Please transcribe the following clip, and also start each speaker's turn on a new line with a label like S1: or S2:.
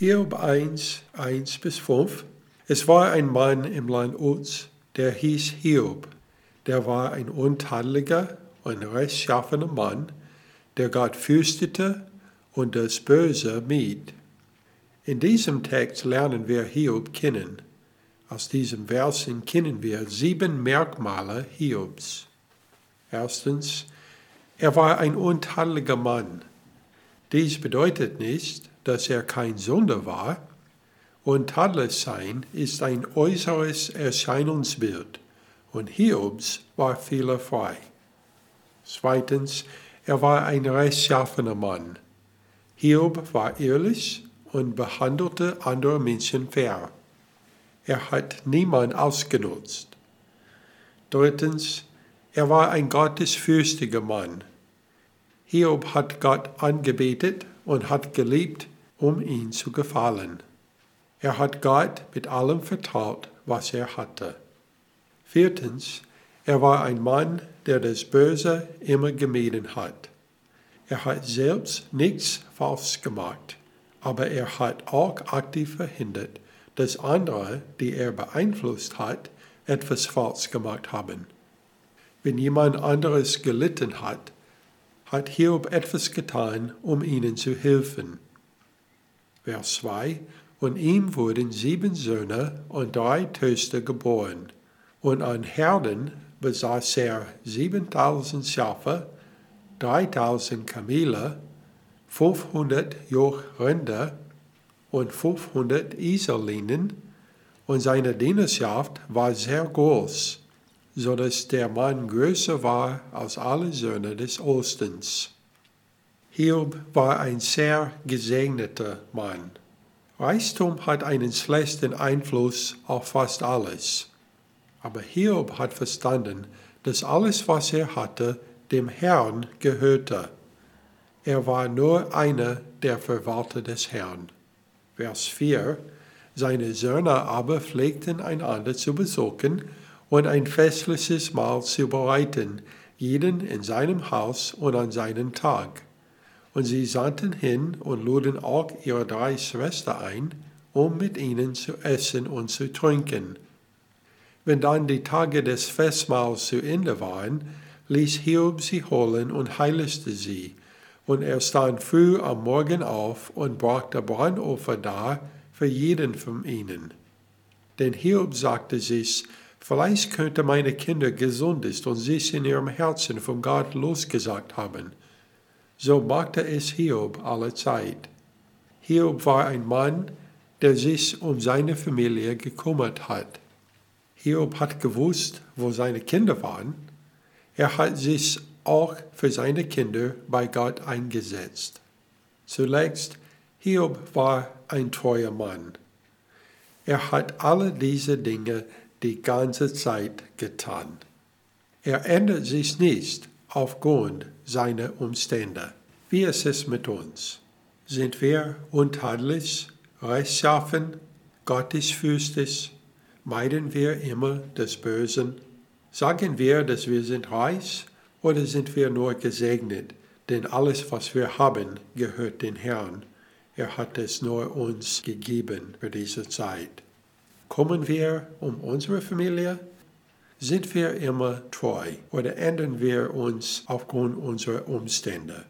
S1: Hiob 1, 1 bis 5. Es war ein Mann im Land Uz, der hieß Hiob. Der war ein untadeliger und rechtschaffener Mann, der Gott fürchtete und das Böse mied. In diesem Text lernen wir Hiob kennen. Aus diesem Versen kennen wir sieben Merkmale Hiobs. Erstens, er war ein untadeliger Mann. Dies bedeutet nicht, dass er kein Sünder war. Untadelig sein ist ein äußeres Erscheinungsbild und Hiobs war fehlerfrei. Zweitens, er war ein rechtschaffener Mann. Hiob war ehrlich und behandelte andere Menschen fair. Er hat niemand ausgenutzt. Drittens, er war ein gottesfürchtiger Mann. Hiob hat Gott angebetet und hat geliebt, um ihn zu gefallen. Er hat Gott mit allem vertraut, was er hatte. Viertens, er war ein Mann, der das Böse immer gemieden hat. Er hat selbst nichts falsch gemacht, aber er hat auch aktiv verhindert, dass andere, die er beeinflusst hat, etwas falsch gemacht haben. Wenn jemand anderes gelitten hat, hat Hiob etwas getan, um ihnen zu helfen. Vers 2 Und ihm wurden sieben Söhne und drei Töchter geboren, und an Herden besaß er siebentausend Schafe, dreitausend Kamele, fünfhundert Jochrinder und fünfhundert Iserlinen, und seine Dienerschaft war sehr groß so dass der Mann größer war als alle Söhne des Ostens. Hiob war ein sehr gesegneter Mann. Reichtum hat einen schlechten Einfluss auf fast alles. Aber Hiob hat verstanden, dass alles, was er hatte, dem Herrn gehörte. Er war nur einer der Verwalter des Herrn. Vers 4 Seine Söhne aber pflegten einander zu besuchen und ein festliches Mahl zu bereiten, jeden in seinem Haus und an seinen Tag. Und sie sandten hin und luden auch ihre drei Schwestern ein, um mit ihnen zu essen und zu trinken. Wenn dann die Tage des Festmahls zu Ende waren, ließ Hiob sie holen und heiligte sie. Und er stand früh am Morgen auf und brachte Brandopfer dar für jeden von ihnen. Denn Hiob sagte sich, Vielleicht könnte meine Kinder gesund ist und sich in ihrem Herzen von Gott losgesagt haben. So machte es Hiob alle Zeit. Hiob war ein Mann, der sich um seine Familie gekümmert hat. Hiob hat gewusst, wo seine Kinder waren. Er hat sich auch für seine Kinder bei Gott eingesetzt. Zuletzt, Hiob war ein treuer Mann. Er hat alle diese Dinge die ganze Zeit getan. Er ändert sich nicht aufgrund seiner Umstände. Wie ist es mit uns? Sind wir untadelig, rechtschaffen, gottesfürchtig? Meiden wir immer das Böse? Sagen wir, dass wir sind reich oder sind wir nur gesegnet? Denn alles, was wir haben, gehört dem Herrn. Er hat es nur uns gegeben für diese Zeit. Kommen wir um unsere Familie? Sind wir immer treu oder ändern wir uns aufgrund unserer Umstände?